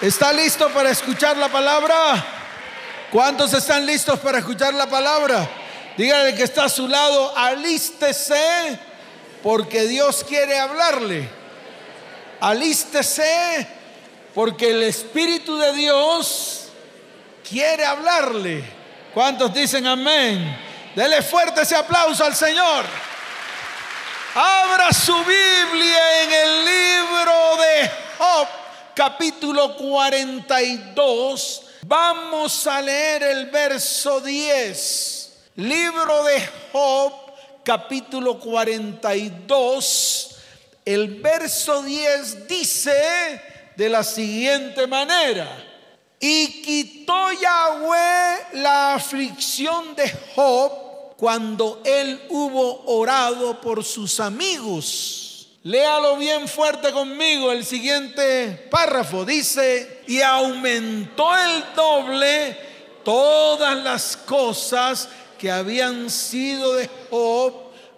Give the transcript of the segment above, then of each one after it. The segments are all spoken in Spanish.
¿Está listo para escuchar la palabra? ¿Cuántos están listos para escuchar la palabra? Dígale que está a su lado, alístese, porque Dios quiere hablarle. Alístese, porque el Espíritu de Dios quiere hablarle. ¿Cuántos dicen amén? Dele fuerte ese aplauso al Señor. Abra su Biblia en el libro de Job, capítulo 42. Vamos a leer el verso 10. Libro de Job, capítulo 42. El verso 10 dice de la siguiente manera. Y quitó Yahweh la aflicción de Job cuando él hubo orado por sus amigos. Léalo bien fuerte conmigo. El siguiente párrafo dice, y aumentó el doble todas las cosas que habían sido de Job.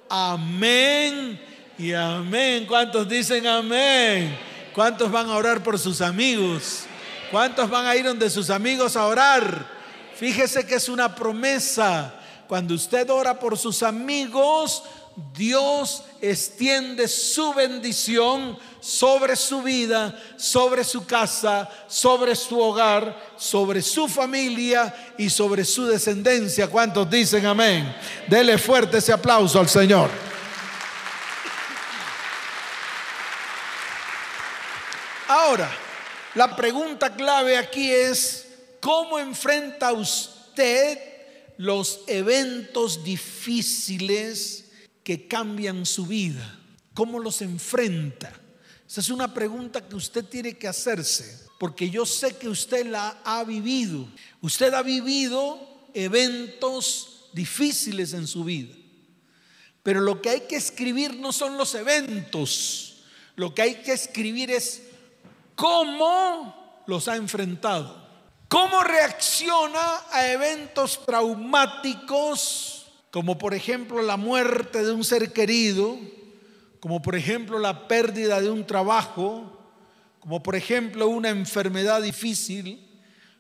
Amén y amén. ¿Cuántos dicen amén? ¿Cuántos van a orar por sus amigos? ¿Cuántos van a ir donde sus amigos a orar? Fíjese que es una promesa cuando usted ora por sus amigos, Dios extiende su bendición sobre su vida, sobre su casa, sobre su hogar, sobre su familia y sobre su descendencia. ¿Cuántos dicen amén? Dele fuerte ese aplauso al Señor. Ahora, la pregunta clave aquí es, ¿cómo enfrenta usted los eventos difíciles que cambian su vida? ¿Cómo los enfrenta? Esa es una pregunta que usted tiene que hacerse, porque yo sé que usted la ha vivido. Usted ha vivido eventos difíciles en su vida. Pero lo que hay que escribir no son los eventos, lo que hay que escribir es cómo los ha enfrentado. ¿Cómo reacciona a eventos traumáticos, como por ejemplo la muerte de un ser querido, como por ejemplo la pérdida de un trabajo, como por ejemplo una enfermedad difícil,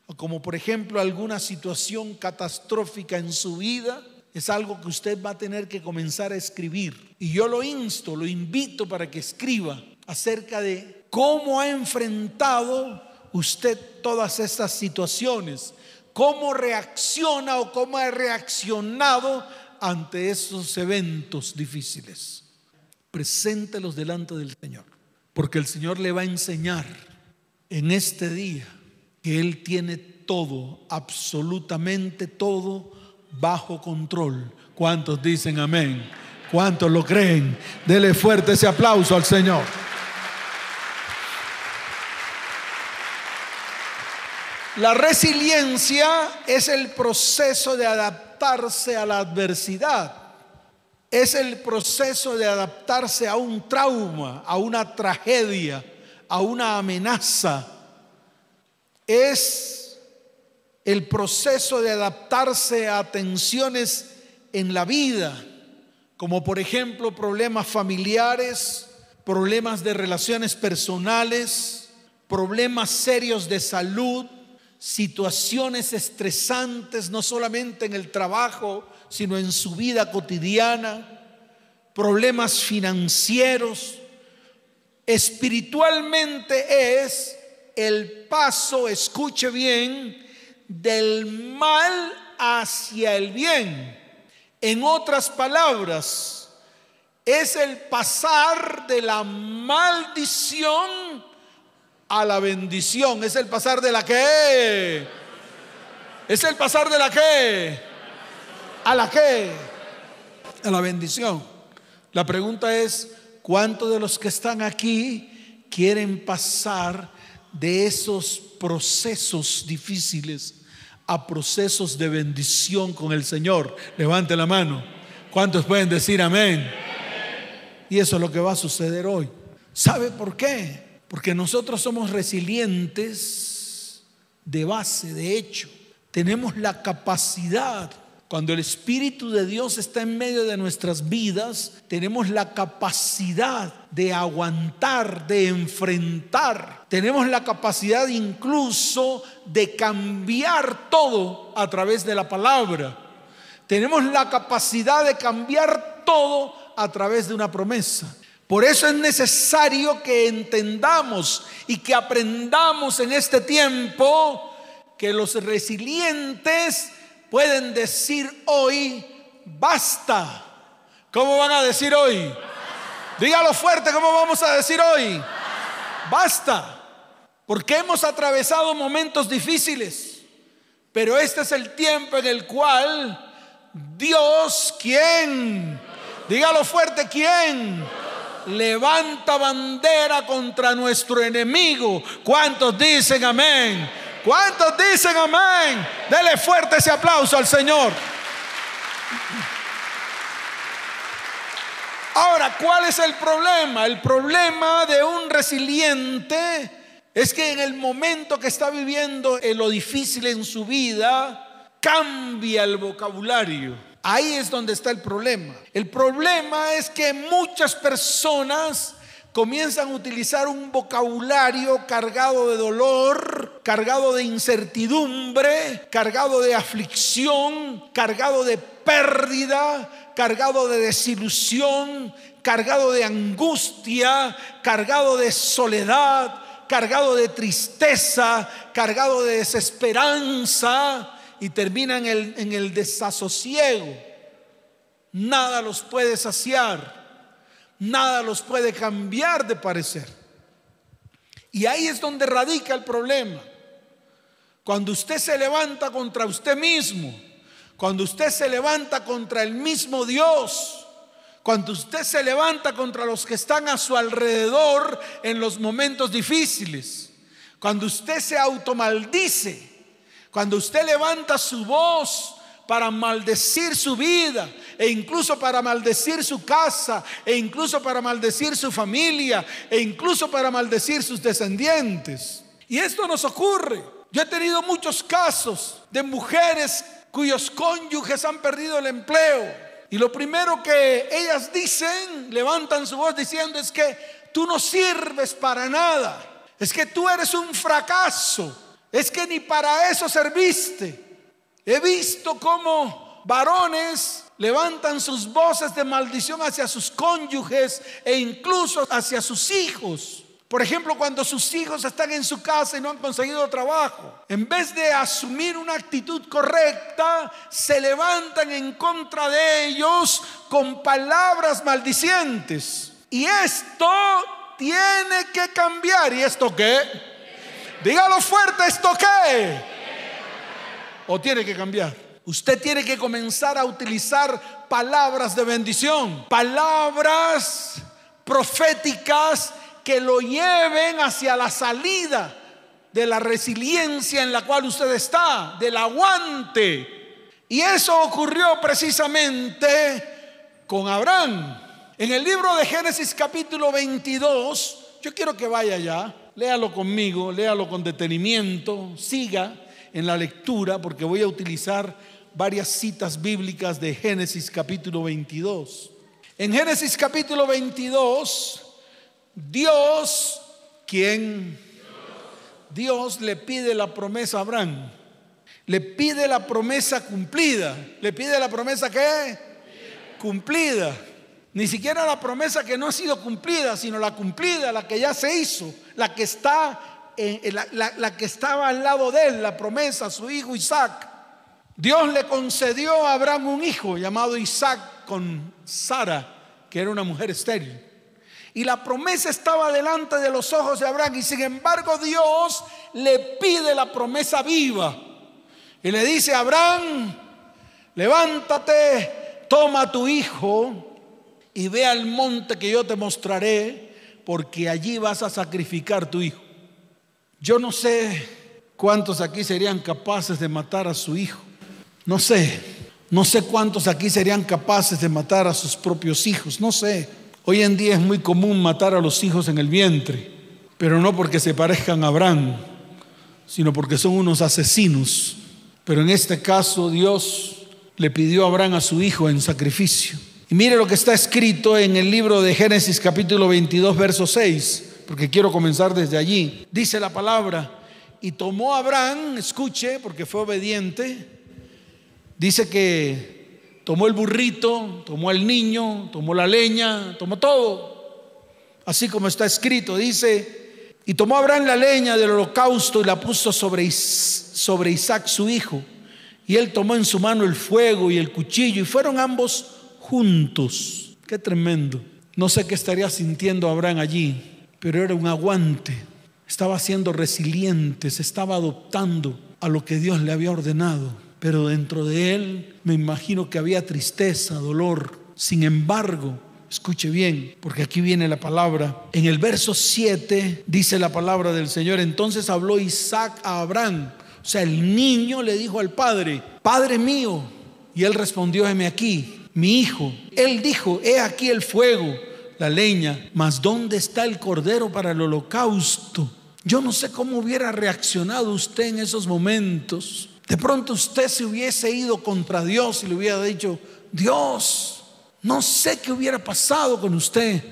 o como por ejemplo alguna situación catastrófica en su vida? Es algo que usted va a tener que comenzar a escribir. Y yo lo insto, lo invito para que escriba acerca de cómo ha enfrentado usted todas estas situaciones? ¿Cómo reacciona o cómo ha reaccionado ante esos eventos difíciles? Preséntelos delante del Señor, porque el Señor le va a enseñar en este día que Él tiene todo, absolutamente todo, bajo control. ¿Cuántos dicen amén? ¿Cuántos lo creen? Dele fuerte ese aplauso al Señor. La resiliencia es el proceso de adaptarse a la adversidad. Es el proceso de adaptarse a un trauma, a una tragedia, a una amenaza. Es el proceso de adaptarse a tensiones en la vida, como por ejemplo problemas familiares, problemas de relaciones personales, problemas serios de salud, situaciones estresantes, no solamente en el trabajo, sino en su vida cotidiana, problemas financieros. Espiritualmente es el paso, escuche bien, del mal hacia el bien. En otras palabras, es el pasar de la maldición a la bendición. Es el pasar de la que. Es el pasar de la que. A la que. A la bendición. La pregunta es, ¿cuántos de los que están aquí quieren pasar de esos procesos difíciles a procesos de bendición con el Señor? Levante la mano. ¿Cuántos pueden decir amén? Y eso es lo que va a suceder hoy. ¿Sabe por qué? Porque nosotros somos resilientes de base, de hecho. Tenemos la capacidad Cuando el Espíritu de Dios está en medio de nuestras vidas, tenemos la capacidad de aguantar, de enfrentar. Tenemos la capacidad incluso de cambiar todo a través de la palabra. Tenemos la capacidad de cambiar todo a través de una promesa. Por eso es necesario que entendamos y que aprendamos en este tiempo que los resilientes pueden decir hoy, basta. ¿Cómo van a decir hoy? Dígalo fuerte, ¿cómo vamos a decir hoy? Basta. Porque hemos atravesado momentos difíciles. Pero este es el tiempo en el cual Dios, ¿quién? Dígalo fuerte, ¿quién? Levanta bandera contra nuestro enemigo. ¿Cuántos dicen amén? ¿Cuántos dicen amén? Dele fuerte ese aplauso al Señor. Ahora, ¿cuál es el problema? El problema de un resiliente es que en el momento que está viviendo en lo difícil en su vida, cambia el vocabulario. Ahí es donde está el problema. El problema es que muchas personas comienzan a utilizar un vocabulario cargado de dolor, cargado de incertidumbre, cargado de aflicción, cargado de pérdida, cargado de desilusión, cargado de angustia, cargado de soledad, cargado de tristeza, cargado de desesperanza y terminan en el, en el desasosiego. Nada los puede saciar nada los puede cambiar de parecer. Y ahí es donde radica el problema. Cuando usted se levanta contra usted mismo, cuando usted se levanta contra el mismo Dios, cuando usted se levanta contra los que están a su alrededor en los momentos difíciles, cuando usted se automaldice, cuando usted levanta su voz para maldecir su vida e incluso para maldecir su casa e incluso para maldecir su familia e incluso para maldecir sus descendientes. Y esto nos ocurre. Yo he tenido muchos casos de mujeres cuyos cónyuges han perdido el empleo. Y lo primero que ellas dicen, levantan su voz diciendo es que tú no sirves para nada. Es que tú eres un fracaso. Es que ni para eso serviste. He visto cómo varones levantan sus voces de maldición hacia sus cónyuges e incluso hacia sus hijos. Por ejemplo, cuando sus hijos están en su casa y no han conseguido trabajo, en vez de asumir una actitud correcta, se levantan en contra de ellos con palabras maldicientes. Y esto tiene que cambiar. ¿Y esto qué? Dígalo fuerte, ¿esto qué? o tiene que cambiar. Usted tiene que comenzar a utilizar palabras de bendición, palabras proféticas que lo lleven hacia la salida de la resiliencia en la cual usted está, del aguante. Y eso ocurrió precisamente con Abraham. En el libro de Génesis capítulo 22, yo quiero que vaya ya, léalo conmigo, léalo con detenimiento, siga en la lectura porque voy a utilizar varias citas bíblicas de Génesis capítulo 22. En Génesis capítulo 22, Dios, quien Dios le pide la promesa a Abraham, le pide la promesa cumplida, le pide la promesa que cumplida. Ni siquiera la promesa que no ha sido cumplida, sino la cumplida, la que ya se hizo, la que está la, que estaba al lado de él, la promesa, su hijo Isaac. Dios le concedió a Abraham un hijo llamado Isaac con Sara, que era una mujer estéril. Y la promesa estaba delante de los ojos de Abraham y sin embargo Dios le pide la promesa viva. Y le dice, Abraham, levántate, toma tu hijo y ve al monte que yo te mostraré, porque allí vas a sacrificar tu hijo. Yo no sé cuántos aquí serían capaces de matar a su hijo. No sé. No sé cuántos aquí serían capaces de matar a sus propios hijos. No sé. Hoy en día es muy común matar a los hijos en el vientre, pero no porque se parezcan a Abraham, sino porque son unos asesinos. Pero en este caso Dios le pidió a Abraham a su hijo en sacrificio. Y mire lo que está escrito en el libro de Génesis capítulo 22, verso 6, porque quiero comenzar desde allí. Dice la palabra, y tomó Abraham, escuche, porque fue obediente, dice que tomó el burrito, tomó el niño, tomó la leña, tomó todo. Así como está escrito, dice, y tomó Abraham la leña del holocausto y la puso sobre, sobre Isaac su hijo. Y él tomó en su mano el fuego y el cuchillo y fueron ambos juntos. Qué tremendo. No sé qué estaría sintiendo Abraham allí, pero era un aguante. Estaba siendo resiliente, se estaba adoptando a lo que Dios le había ordenado. Pero dentro de él me imagino que había tristeza, dolor. Sin embargo, escuche bien, porque aquí viene la palabra. En el verso 7 dice la palabra del Señor. Entonces habló Isaac a Abraham o sea, el niño le dijo al padre, Padre mío. Y él respondió, heme aquí, mi hijo. Él dijo, he aquí el fuego, la leña, mas ¿dónde está el cordero para el holocausto? Yo no sé cómo hubiera reaccionado usted en esos momentos. De pronto usted se hubiese ido contra Dios y le hubiera dicho, Dios, no sé qué hubiera pasado con usted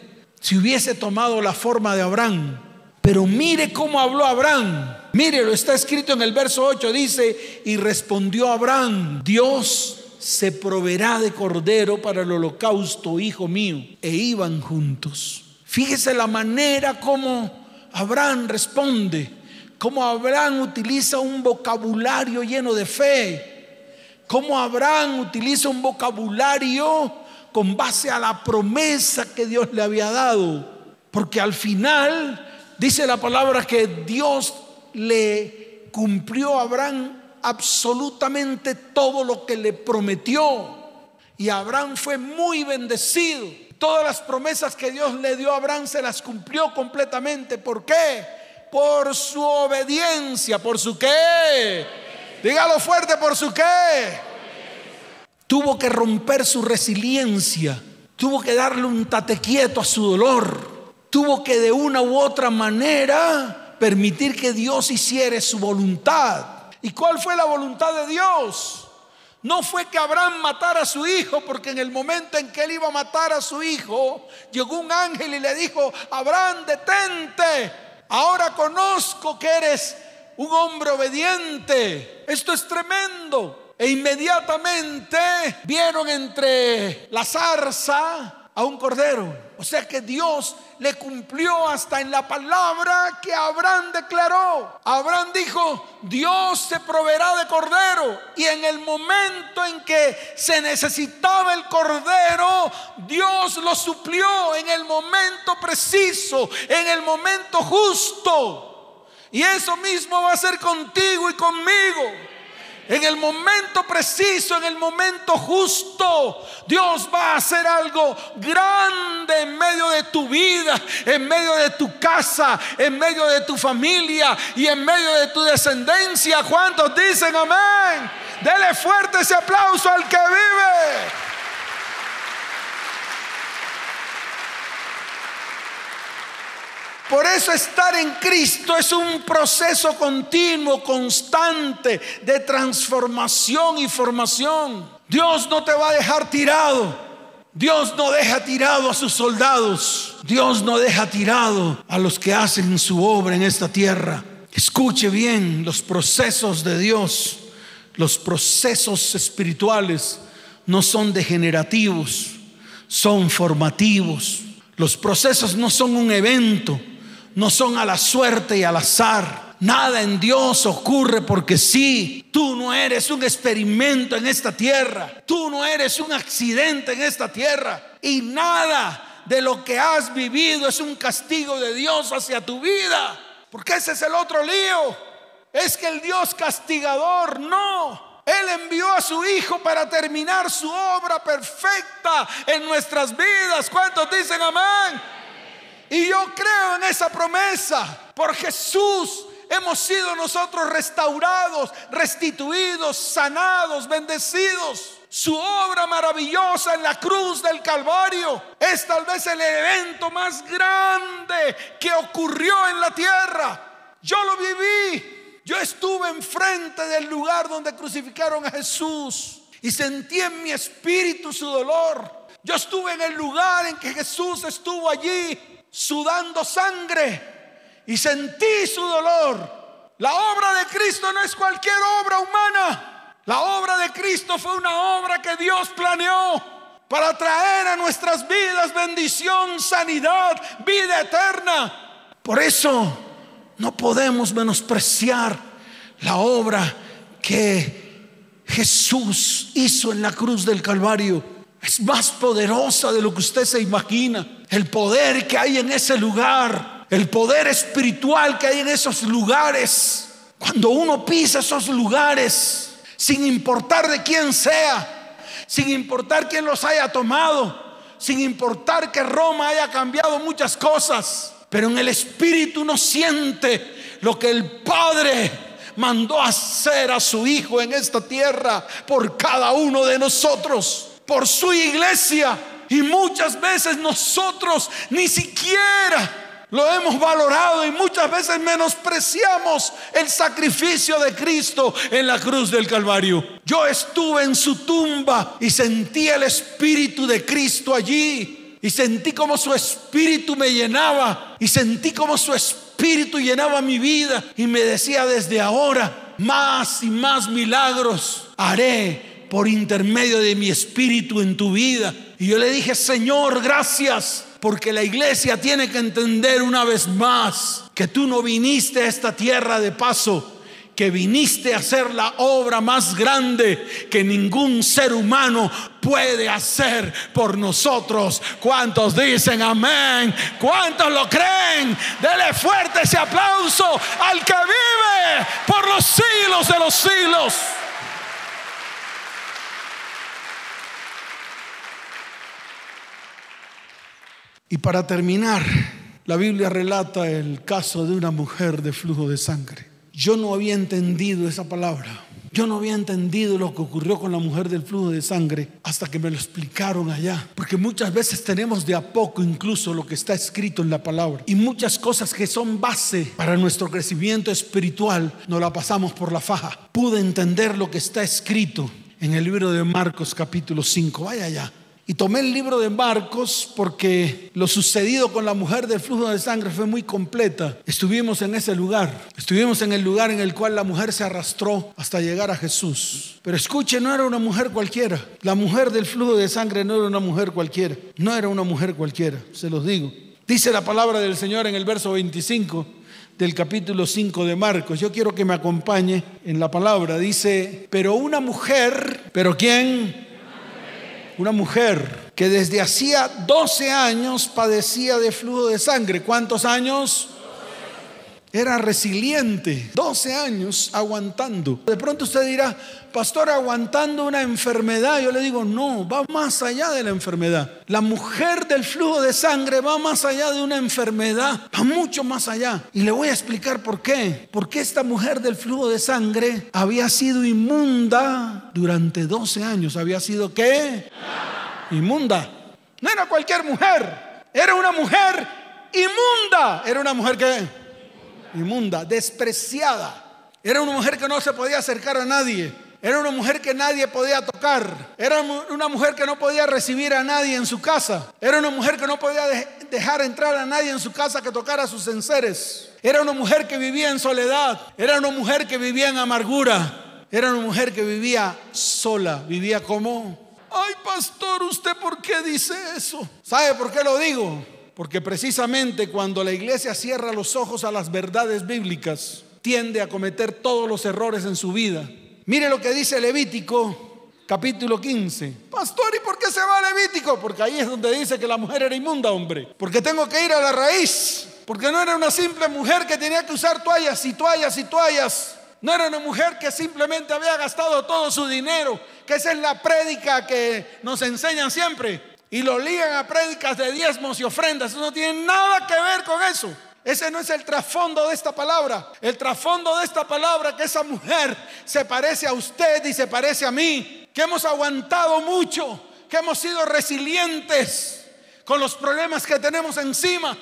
si hubiese tomado la forma de Abraham. Pero mire cómo habló Abraham. Mire, lo está escrito en el verso 8, dice, y respondió Abraham, Dios se proveerá de cordero para el holocausto, hijo mío. E iban juntos. Fíjese la manera como Abraham responde, cómo Abraham utiliza un vocabulario lleno de fe, cómo Abraham utiliza un vocabulario con base a la promesa que Dios le había dado. Porque al final dice la palabra que Dios le cumplió a Abraham absolutamente todo lo que le prometió. Y Abraham fue muy bendecido. Todas las promesas que Dios le dio a Abraham se las cumplió completamente. ¿Por qué? Por su obediencia. ¿Por su qué? Dígalo fuerte, ¿por su qué? Tuvo que romper su resiliencia. Tuvo que darle un tate quieto a su dolor. Tuvo que de una u otra manera permitir que Dios hiciera su voluntad. ¿Y cuál fue la voluntad de Dios? No fue que Abraham matara a su hijo, porque en el momento en que él iba a matar a su hijo, llegó un ángel y le dijo, Abraham, detente, ahora conozco que eres un hombre obediente. Esto es tremendo. E inmediatamente vieron entre la zarza a un cordero. O sea que Dios le cumplió hasta en la palabra que Abraham declaró. Abraham dijo, Dios se proveerá de cordero. Y en el momento en que se necesitaba el cordero, Dios lo suplió en el momento preciso, en el momento justo. Y eso mismo va a ser contigo y conmigo en el momento preciso, en el momento justo, Dios va a hacer algo grande en medio de tu vida, en medio de tu casa, en medio de tu familia y en medio de tu descendencia. ¿Cuántos dicen amén? Dele fuerte ese aplauso al que vive. Por eso estar en Cristo es un proceso continuo, constante de transformación y formación. Dios no te va a dejar tirado. Dios no deja tirado a sus soldados. Dios no deja tirado a los que hacen su obra en esta tierra. Escuche bien los procesos de Dios. Los procesos espirituales no son degenerativos, son formativos. Los procesos no son un evento no son a la suerte y al azar. Nada en Dios ocurre porque sí. Tú no eres un experimento en esta tierra. Tú no eres un accidente en esta tierra. Y nada de lo que has vivido es un castigo de Dios hacia tu vida. Porque ese es el otro lío. Es que el Dios castigador no. Él envió a su Hijo para terminar su obra perfecta en nuestras vidas. ¿Cuántos dicen amén? Y yo creo en esa promesa. Por Jesús hemos sido nosotros restaurados, restituidos, sanados, bendecidos. Su obra maravillosa en la cruz del Calvario es tal vez el evento más grande que ocurrió en la tierra. Yo lo viví. Yo estuve enfrente del lugar donde crucificaron a Jesús. y sentí en mi espíritu su dolor. Yo estuve en el lugar en que Jesús estuvo allí sudando sangre y sentí su dolor. La obra de Cristo no es cualquier obra humana. La obra de Cristo fue una obra que Dios planeó para traer a nuestras vidas bendición, sanidad, vida eterna. Por eso no podemos menospreciar la obra que Jesús hizo en la cruz del Calvario es más poderosa de lo que usted se imagina. El poder que hay en ese lugar, el poder espiritual que hay en esos lugares. Cuando uno pisa esos lugares, sin importar de quién sea, sin importar quién los haya tomado, sin importar que Roma haya cambiado muchas cosas, pero en el espíritu uno siente lo que el Padre mandó hacer a su Hijo en esta tierra por cada uno de nosotros, por su iglesia. Y muchas veces nosotros ni siquiera lo hemos valorado y muchas veces menospreciamos el sacrificio de Cristo en la cruz del Calvario. Yo estuve en su tumba y sentí el Espíritu de Cristo allí. Y sentí como su espíritu me llenaba. Y sentí como su espíritu llenaba mi vida y me decía desde ahora, más y más milagros haré por intermedio de mi espíritu en tu vida. Y yo le dije, Señor, gracias, porque la iglesia tiene que entender una vez más que tú no viniste a esta tierra de paso, que viniste a hacer la obra más grande que ningún ser humano puede hacer por nosotros. ¿Cuántos dicen amén? ¿Cuántos lo creen? Dele fuerte ese aplauso al que vive por los siglos de los siglos. Y para terminar, la Biblia relata el caso de una mujer de flujo de sangre. Yo no había entendido esa palabra. Yo no había entendido lo que ocurrió con la mujer del flujo de sangre hasta que me lo explicaron allá. Porque muchas veces tenemos de a poco incluso lo que está escrito en la palabra. Y muchas cosas que son base para nuestro crecimiento espiritual nos la pasamos por la faja. Pude entender lo que está escrito en el libro de Marcos capítulo 5. Vaya allá. Y tomé el libro de Marcos porque lo sucedido con la mujer del flujo de sangre fue muy completa. Estuvimos en ese lugar. Estuvimos en el lugar en el cual la mujer se arrastró hasta llegar a Jesús. Pero escuche, no era una mujer cualquiera. La mujer del flujo de sangre no era una mujer cualquiera. No era una mujer cualquiera, se los digo. Dice la palabra del Señor en el verso 25 del capítulo 5 de Marcos. Yo quiero que me acompañe en la palabra. Dice, pero una mujer, pero ¿quién? Una mujer que desde hacía 12 años padecía de flujo de sangre. ¿Cuántos años? Era resiliente, 12 años aguantando. De pronto usted dirá, pastor, aguantando una enfermedad. Yo le digo, no, va más allá de la enfermedad. La mujer del flujo de sangre va más allá de una enfermedad, va mucho más allá. Y le voy a explicar por qué. Porque esta mujer del flujo de sangre había sido inmunda durante 12 años. ¿Había sido qué? Inmunda. No era cualquier mujer, era una mujer inmunda. Era una mujer que inmunda, despreciada. Era una mujer que no se podía acercar a nadie. Era una mujer que nadie podía tocar. Era una mujer que no podía recibir a nadie en su casa. Era una mujer que no podía dejar entrar a nadie en su casa que tocara sus enseres. Era una mujer que vivía en soledad. Era una mujer que vivía en amargura. Era una mujer que vivía sola. Vivía como... Ay, pastor, ¿usted por qué dice eso? ¿Sabe por qué lo digo? Porque precisamente cuando la iglesia cierra los ojos a las verdades bíblicas, tiende a cometer todos los errores en su vida. Mire lo que dice Levítico capítulo 15. Pastor, ¿y por qué se va Levítico? Porque ahí es donde dice que la mujer era inmunda, hombre. Porque tengo que ir a la raíz. Porque no era una simple mujer que tenía que usar toallas y toallas y toallas. No era una mujer que simplemente había gastado todo su dinero, que esa es la prédica que nos enseñan siempre y lo ligan a prédicas de diezmos y ofrendas. Eso no tiene nada que ver con eso. Ese no es el trasfondo de esta palabra. El trasfondo de esta palabra que esa mujer se parece a usted y se parece a mí, que hemos aguantado mucho, que hemos sido resilientes con los problemas que tenemos encima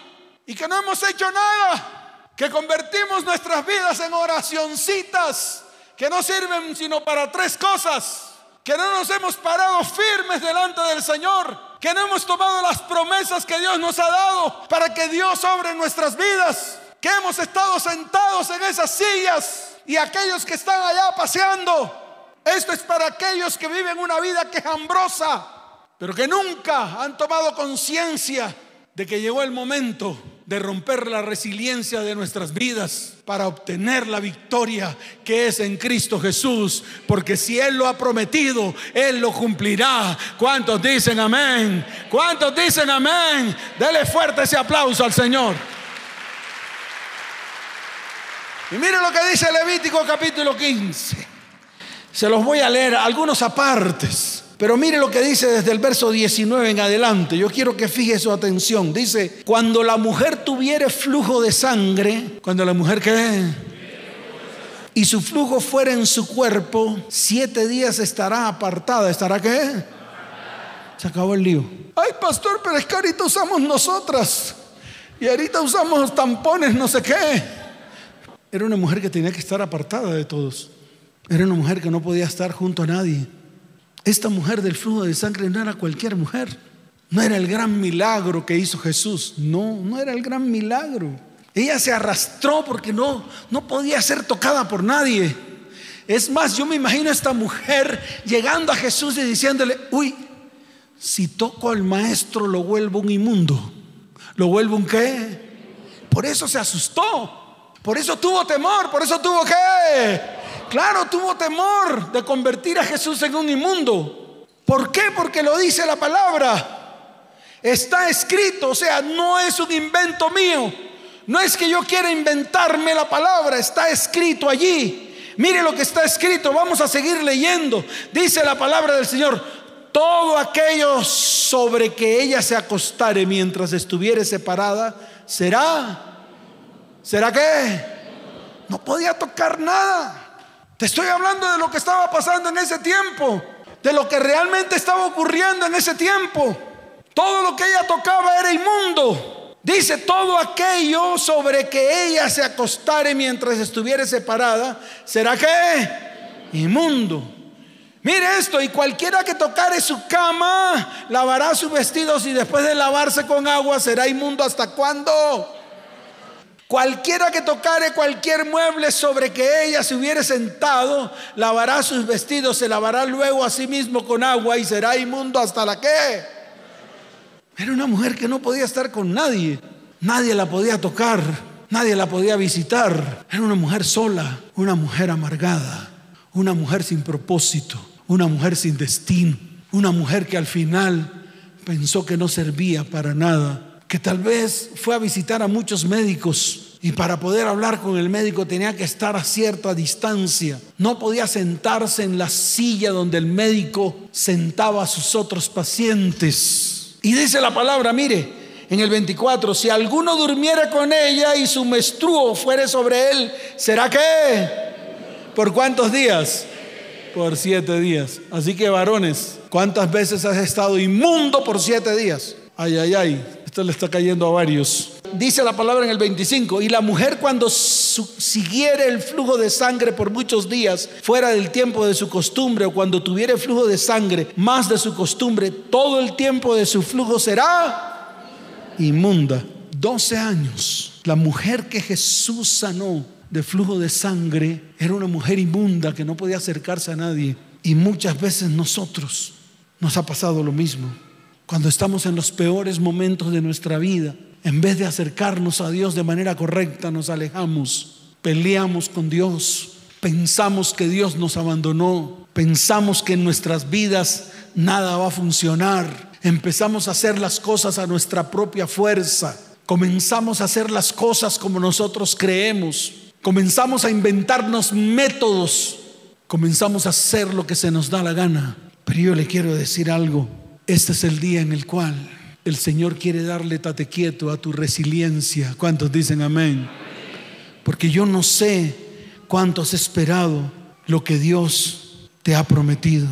y que no hemos hecho nada, que convertimos nuestras vidas en oracioncitas que no sirven sino para tres cosas. Que no nos hemos parado firmes delante del Señor, que no hemos tomado las promesas que Dios nos ha dado para que Dios obre en nuestras vidas, que hemos estado sentados en esas sillas y aquellos que están allá paseando. Esto es para aquellos que viven una vida quejambrosa, pero que nunca han tomado conciencia de que llegó el momento de romper la resiliencia de nuestras vidas para obtener la victoria que es en Cristo Jesús. Porque si Él lo ha prometido, Él lo cumplirá. ¿Cuántos dicen amén? ¿Cuántos dicen amén? Dele fuerte ese aplauso al Señor. Y mire lo que dice Levítico capítulo 15. Se los voy a leer algunos apartes. Pero mire lo que dice desde el verso 19 en adelante. Yo quiero que fije su atención. Dice, cuando la mujer tuviere flujo de sangre, cuando la mujer qué? Y su flujo fuera en su cuerpo, siete días estará apartada. ¿Estará qué? Se acabó el lío. Ay, pastor, pero es que ahorita usamos nosotras. Y ahorita usamos tampones, no sé qué. Era una mujer que tenía que estar apartada de todos. Era una mujer que no podía estar junto a nadie. Esta mujer del flujo de sangre no era cualquier mujer. No era el gran milagro que hizo Jesús. No, no era el gran milagro. Ella se arrastró porque no, no podía ser tocada por nadie. Es más, yo me imagino a esta mujer llegando a Jesús y diciéndole, uy, si toco al maestro lo vuelvo un inmundo. ¿Lo vuelvo un qué? Por eso se asustó. Por eso tuvo temor. Por eso tuvo qué? Claro, tuvo temor de convertir a Jesús en un inmundo. ¿Por qué? Porque lo dice la palabra. Está escrito, o sea, no es un invento mío. No es que yo quiera inventarme la palabra, está escrito allí. Mire lo que está escrito, vamos a seguir leyendo. Dice la palabra del Señor, todo aquello sobre que ella se acostare mientras estuviere separada, será, ¿será qué? No podía tocar nada. Te estoy hablando de lo que estaba pasando en ese tiempo, de lo que realmente estaba ocurriendo en ese tiempo. Todo lo que ella tocaba era inmundo. Dice todo aquello sobre que ella se acostare mientras estuviera separada, ¿será que? Inmundo. Mire esto, y cualquiera que tocare su cama, lavará sus vestidos y después de lavarse con agua será inmundo hasta cuándo? Cualquiera que tocare cualquier mueble sobre que ella se hubiere sentado, lavará sus vestidos, se lavará luego a sí mismo con agua y será inmundo hasta la que. Era una mujer que no podía estar con nadie, nadie la podía tocar, nadie la podía visitar. Era una mujer sola, una mujer amargada, una mujer sin propósito, una mujer sin destino, una mujer que al final pensó que no servía para nada que tal vez fue a visitar a muchos médicos y para poder hablar con el médico tenía que estar a cierta distancia. No podía sentarse en la silla donde el médico sentaba a sus otros pacientes. Y dice la palabra, mire, en el 24, si alguno durmiera con ella y su menstruo fuere sobre él, ¿será que? ¿Por cuántos días? Por siete días. Así que varones, ¿cuántas veces has estado inmundo por siete días? Ay, ay, ay. Esto le está cayendo a varios. Dice la palabra en el 25, y la mujer cuando siguiere el flujo de sangre por muchos días, fuera del tiempo de su costumbre, o cuando tuviere flujo de sangre más de su costumbre, todo el tiempo de su flujo será inmunda. 12 años. La mujer que Jesús sanó de flujo de sangre era una mujer inmunda que no podía acercarse a nadie. Y muchas veces nosotros nos ha pasado lo mismo. Cuando estamos en los peores momentos de nuestra vida, en vez de acercarnos a Dios de manera correcta, nos alejamos, peleamos con Dios, pensamos que Dios nos abandonó, pensamos que en nuestras vidas nada va a funcionar, empezamos a hacer las cosas a nuestra propia fuerza, comenzamos a hacer las cosas como nosotros creemos, comenzamos a inventarnos métodos, comenzamos a hacer lo que se nos da la gana. Pero yo le quiero decir algo, este es el día en el cual el Señor quiere darle tate quieto a tu resiliencia. ¿Cuántos dicen amén? Porque yo no sé cuánto has esperado lo que Dios te ha prometido,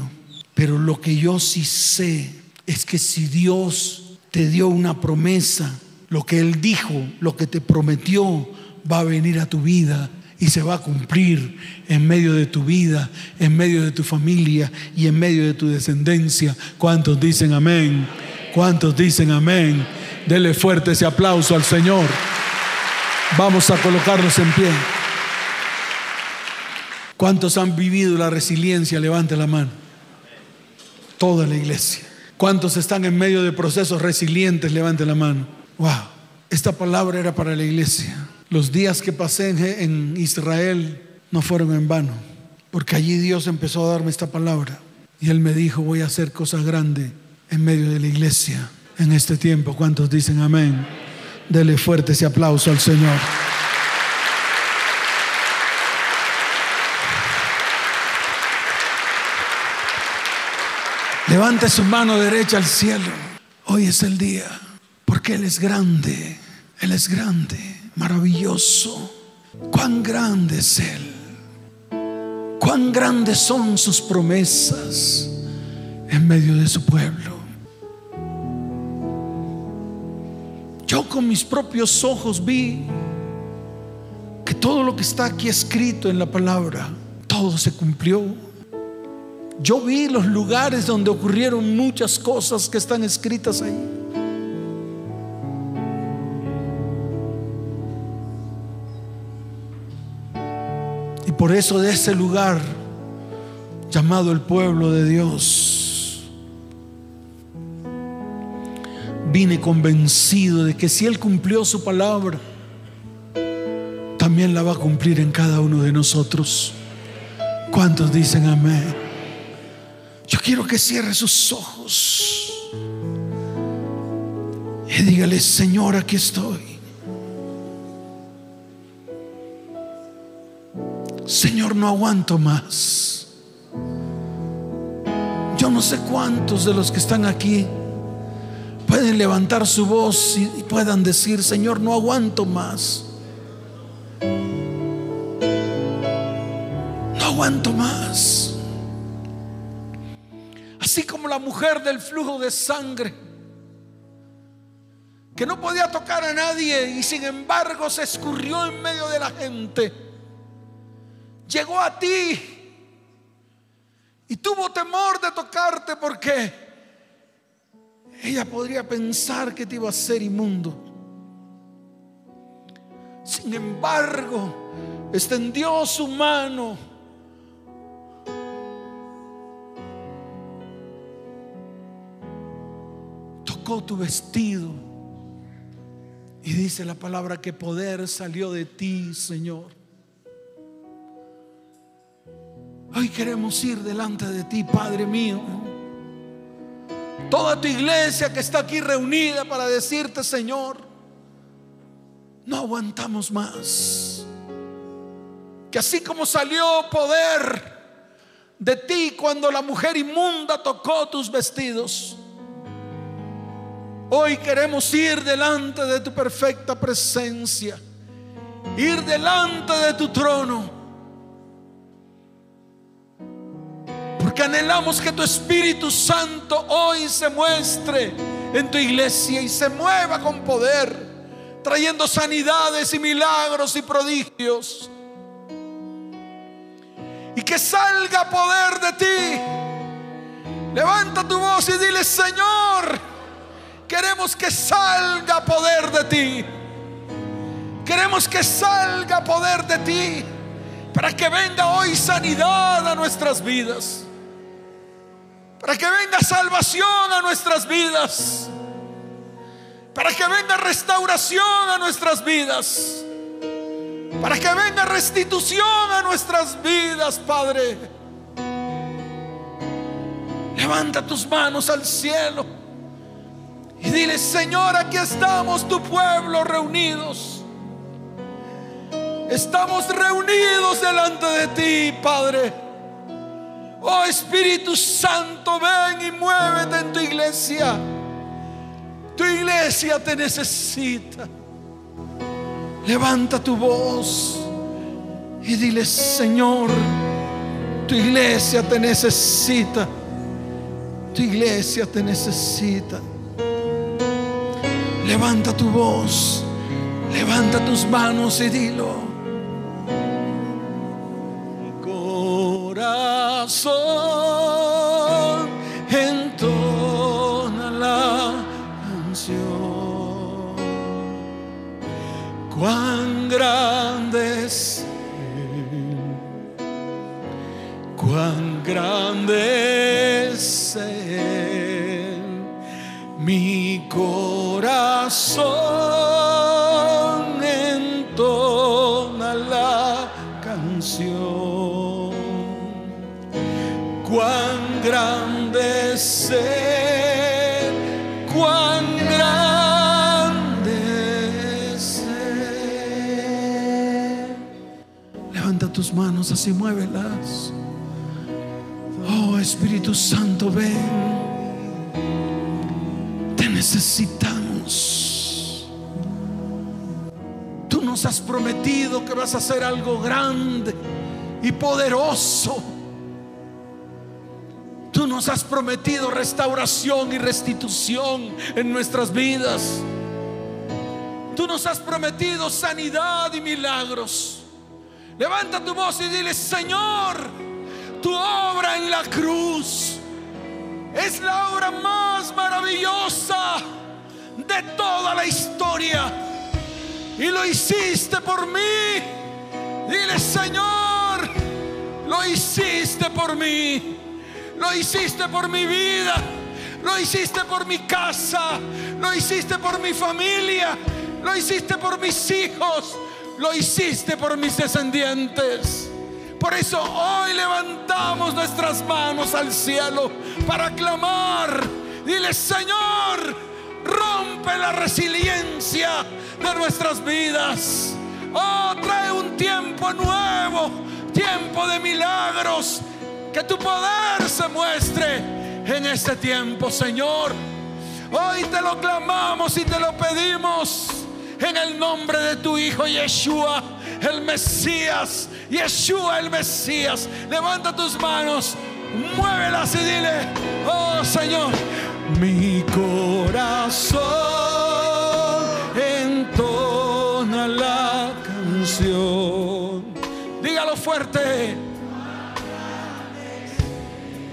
pero lo que yo sí sé es que si Dios te dio una promesa, lo que Él dijo, lo que te prometió, va a venir a tu vida y se va a cumplir en medio de tu vida, en medio de tu familia y en medio de tu descendencia. ¿Cuántos dicen amén? ¿Cuántos dicen amén? Dele fuerte ese aplauso al Señor. Vamos a colocarnos en pie. ¿Cuántos han vivido la resiliencia? Levante la mano. Toda la iglesia. ¿Cuántos están en medio de procesos resilientes? Levante la mano. Wow. Esta palabra era para la iglesia. Los días que pasé en Israel no fueron en vano, porque allí Dios empezó a darme esta palabra y Él me dijo, voy a hacer cosas grandes en medio de la iglesia en este tiempo. ¿Cuántos dicen amén? Dele fuerte ese aplauso al Señor. Levante su mano derecha al cielo. Hoy es el día, porque Él es grande, Él es grande maravilloso. Cuán grande es Él. Cuán grandes son sus promesas en medio de su pueblo. Yo con mis propios ojos vi que todo lo que está aquí escrito en la palabra, todo se cumplió. Yo vi los lugares donde ocurrieron muchas cosas que están escritas ahí. Por eso de ese lugar llamado el pueblo de Dios, vine convencido de que si Él cumplió su palabra, también la va a cumplir en cada uno de nosotros. ¿Cuántos dicen amén? Yo quiero que cierre sus ojos y dígale, Señor, aquí estoy. No aguanto más. Yo no sé cuántos de los que están aquí pueden levantar su voz y puedan decir, Señor, no aguanto más. No aguanto más. Así como la mujer del flujo de sangre, que no podía tocar a nadie y sin embargo se escurrió en medio de la gente llegó a ti y tuvo temor de tocarte porque ella podría pensar que te iba a ser inmundo. Sin embargo, extendió su mano. Tocó tu vestido. Y dice la palabra que poder salió de ti, Señor. Hoy queremos ir delante de ti, Padre mío. Toda tu iglesia que está aquí reunida para decirte, Señor, no aguantamos más. Que así como salió poder de ti cuando la mujer inmunda tocó tus vestidos, hoy queremos ir delante de tu perfecta presencia, ir delante de tu trono Porque anhelamos que tu Espíritu Santo hoy se muestre en tu iglesia y se mueva con poder, trayendo sanidades y milagros y prodigios. Y que salga poder de ti. Levanta tu voz y dile, Señor, queremos que salga poder de ti. Queremos que salga poder de ti para que venga hoy sanidad a nuestras vidas para que venga salvación a nuestras vidas, para que venga restauración a nuestras vidas, para que venga restitución a nuestras vidas, Padre. Levanta tus manos al cielo y dile, Señor, aquí estamos, tu pueblo, reunidos. Estamos reunidos delante de ti, Padre. Oh Espíritu Santo, ven y muévete en tu iglesia. Tu iglesia te necesita. Levanta tu voz y dile, Señor, tu iglesia te necesita. Tu iglesia te necesita. Levanta tu voz, levanta tus manos y dilo. Corazón entona la canción. Cuán grande es Él, cuán grande es Él, mi corazón Cuán grande es cuán grande es. Levanta tus manos así, muévelas. Oh Espíritu Santo, ven. Te necesitamos. Tú nos has prometido que vas a hacer algo grande y poderoso. Nos has prometido restauración y restitución en nuestras vidas. Tú nos has prometido sanidad y milagros. Levanta tu voz y dile, Señor, tu obra en la cruz es la obra más maravillosa de toda la historia. Y lo hiciste por mí. Dile, Señor, lo hiciste por mí. Lo hiciste por mi vida. Lo hiciste por mi casa. Lo hiciste por mi familia. Lo hiciste por mis hijos. Lo hiciste por mis descendientes. Por eso hoy levantamos nuestras manos al cielo para clamar. Dile, Señor, rompe la resiliencia de nuestras vidas. Oh, trae un tiempo nuevo, tiempo de milagros. Que tu poder se muestre en este tiempo, Señor. Hoy te lo clamamos y te lo pedimos en el nombre de tu Hijo Yeshua, el Mesías. Yeshua, el Mesías. Levanta tus manos, muévelas y dile, oh Señor, mi corazón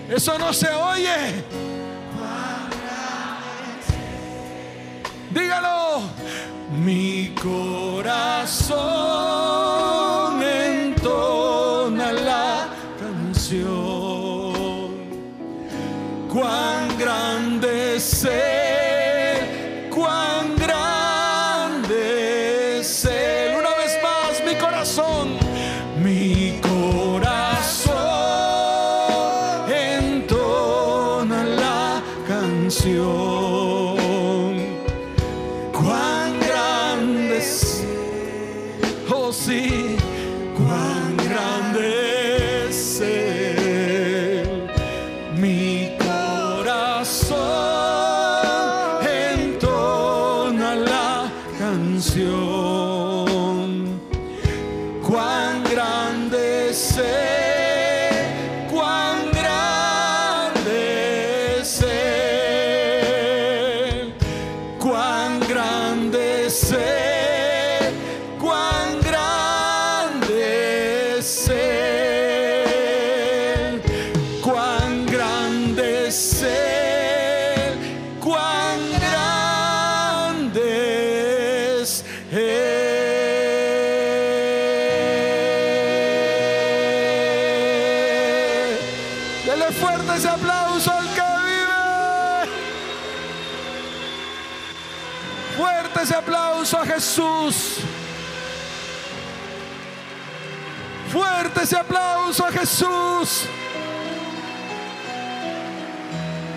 Eso no se oye. Dígalo. Mi corazón entona la canción. Cuán grande es oh sí,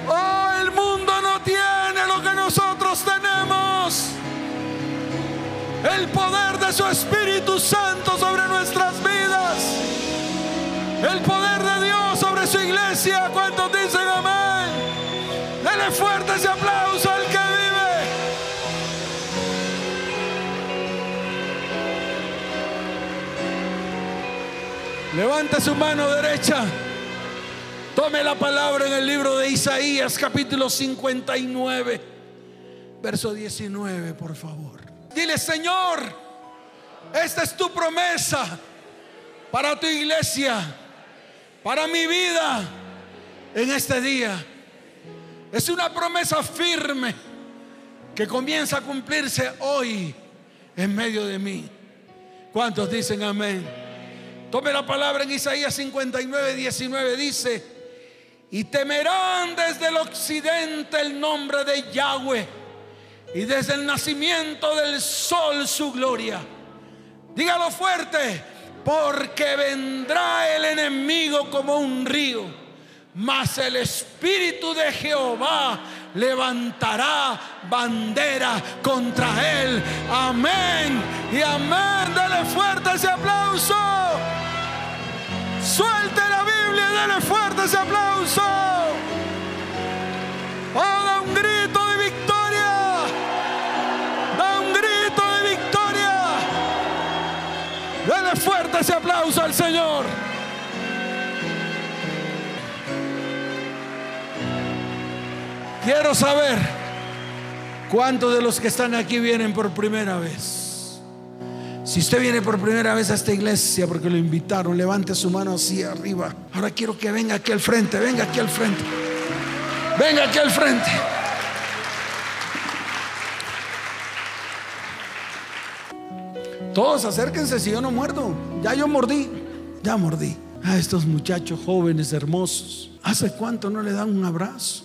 Oh, el mundo no tiene lo que nosotros tenemos. El poder de su Espíritu Santo sobre nuestras vidas. El poder de Dios sobre su iglesia. ¿Cuántos dicen amén? Dele fuerte ese aplauso al que Levante su mano derecha. Tome la palabra en el libro de Isaías, capítulo 59, verso 19, por favor. Dile, Señor, esta es tu promesa para tu iglesia. para mi vida en este día. Es una promesa firme que comienza a cumplirse hoy en medio de mí. ¿Cuántos dicen amén? Tome la palabra en Isaías 59, 19. Dice, y temerán desde el occidente el nombre de Yahweh y desde el nacimiento del sol su gloria. Dígalo fuerte, porque vendrá el enemigo como un río, mas el Espíritu de Jehová levantará bandera contra él. Amén y amén. Dale fuerte ese aplauso. Suelte la Biblia y dale fuerte ese aplauso. Quiero saber cuántos de los que están aquí vienen por primera vez. Si usted viene por primera vez a esta iglesia porque lo invitaron, levante su mano así arriba. Ahora quiero que venga aquí al frente, venga aquí al frente. Venga aquí al frente. Todos acérquense si yo no muerdo. Ya yo mordí, ya mordí. A estos muchachos jóvenes, hermosos. ¿Hace cuánto no le dan un abrazo?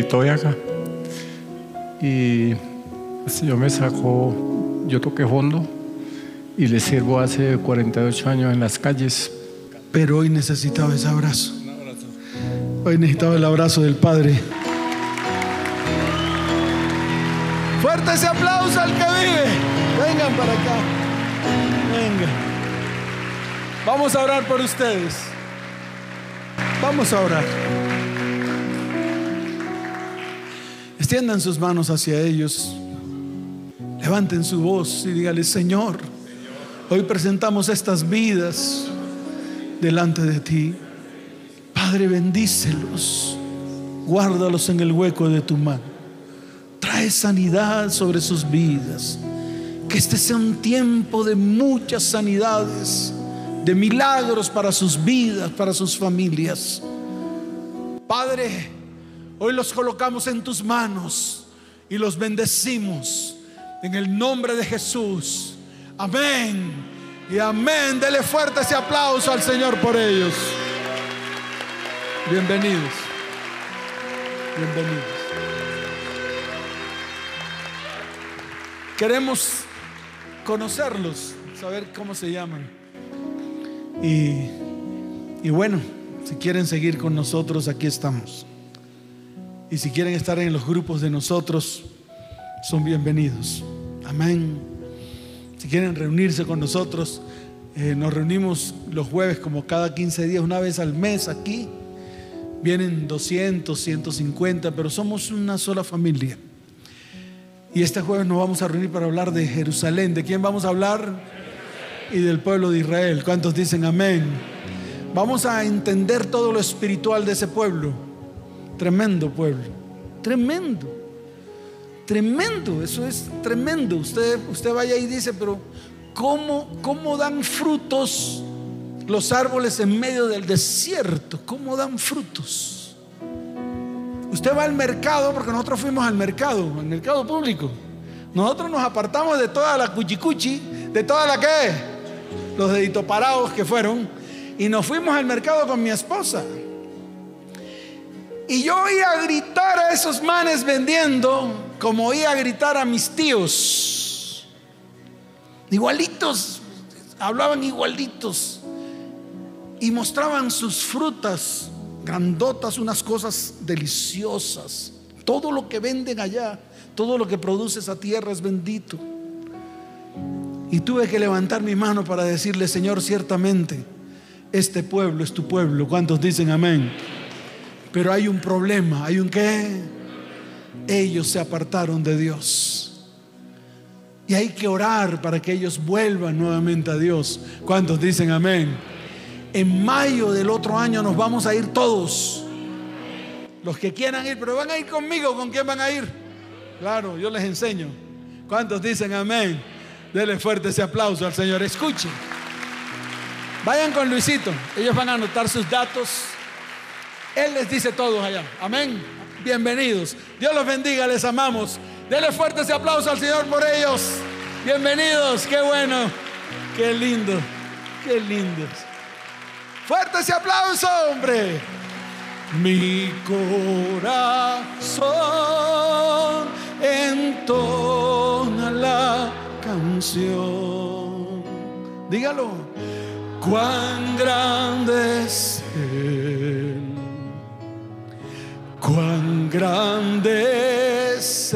Acá. Y el Señor me sacó, yo toqué fondo y le sirvo hace 48 años en las calles. Pero hoy necesitaba ese abrazo. Hoy necesitaba el abrazo del Padre. Fuerte ese aplauso al que vive. Vengan para acá. Vengan. Vamos a orar por ustedes. Vamos a orar. Extiendan sus manos hacia ellos. Levanten su voz y dígale, Señor, hoy presentamos estas vidas delante de ti. Padre, bendícelos. Guárdalos en el hueco de tu mano. Trae sanidad sobre sus vidas. Que este sea un tiempo de muchas sanidades, de milagros para sus vidas, para sus familias. Padre, Hoy los colocamos en tus manos y los bendecimos en el nombre de Jesús. Amén. Y amén. Dele fuerte ese aplauso al Señor por ellos. Bienvenidos. Bienvenidos. Queremos conocerlos, saber cómo se llaman. Y, y bueno, si quieren seguir con nosotros, aquí estamos. Y si quieren estar en los grupos de nosotros, son bienvenidos. Amén. Si quieren reunirse con nosotros, eh, nos reunimos los jueves como cada 15 días, una vez al mes aquí. Vienen 200, 150, pero somos una sola familia. Y este jueves nos vamos a reunir para hablar de Jerusalén. ¿De quién vamos a hablar? Y del pueblo de Israel. ¿Cuántos dicen amén? Vamos a entender todo lo espiritual de ese pueblo Tremendo pueblo, tremendo, tremendo, eso es tremendo. Usted, usted vaya y dice, pero ¿cómo, ¿cómo dan frutos los árboles en medio del desierto? ¿Cómo dan frutos? Usted va al mercado, porque nosotros fuimos al mercado, al mercado público. Nosotros nos apartamos de toda la cuchicuchi, de toda la que, los deditos parados que fueron, y nos fuimos al mercado con mi esposa. Y yo oía gritar a esos manes vendiendo como oía gritar a mis tíos. Igualitos, hablaban igualitos. Y mostraban sus frutas grandotas, unas cosas deliciosas. Todo lo que venden allá, todo lo que produce esa tierra es bendito. Y tuve que levantar mi mano para decirle, Señor, ciertamente, este pueblo es tu pueblo. ¿Cuántos dicen amén? Pero hay un problema, hay un qué. Ellos se apartaron de Dios. Y hay que orar para que ellos vuelvan nuevamente a Dios. ¿Cuántos dicen amén? En mayo del otro año nos vamos a ir todos. Los que quieran ir, pero van a ir conmigo. ¿Con quién van a ir? Claro, yo les enseño. ¿Cuántos dicen amén? Dele fuerte ese aplauso al Señor. Escuchen. Vayan con Luisito. Ellos van a anotar sus datos. Él les dice todos allá. Amén. Bienvenidos. Dios los bendiga. Les amamos. Dele fuerte ese aplauso al Señor por ellos. Bienvenidos. Qué bueno. Qué lindo. Qué lindos. Fuerte ese aplauso, hombre. Mi corazón entona la canción. Dígalo. Cuán grande es Él. Cuán grande es.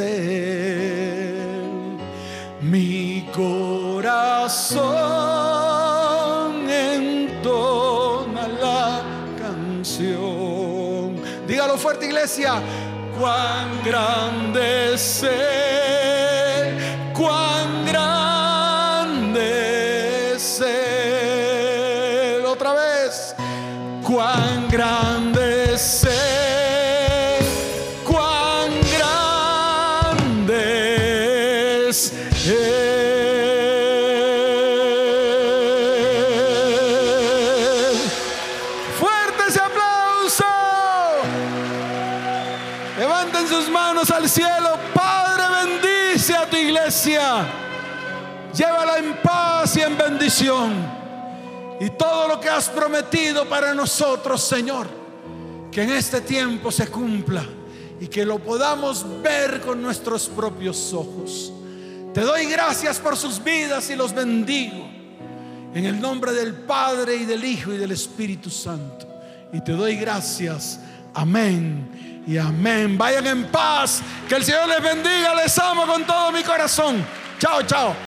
Mi corazón entona la canción. Dígalo fuerte, iglesia. Cuán grande es Él. Y todo lo que has prometido para nosotros, Señor, que en este tiempo se cumpla y que lo podamos ver con nuestros propios ojos. Te doy gracias por sus vidas y los bendigo. En el nombre del Padre y del Hijo y del Espíritu Santo. Y te doy gracias. Amén y amén. Vayan en paz. Que el Señor les bendiga. Les amo con todo mi corazón. Chao, chao.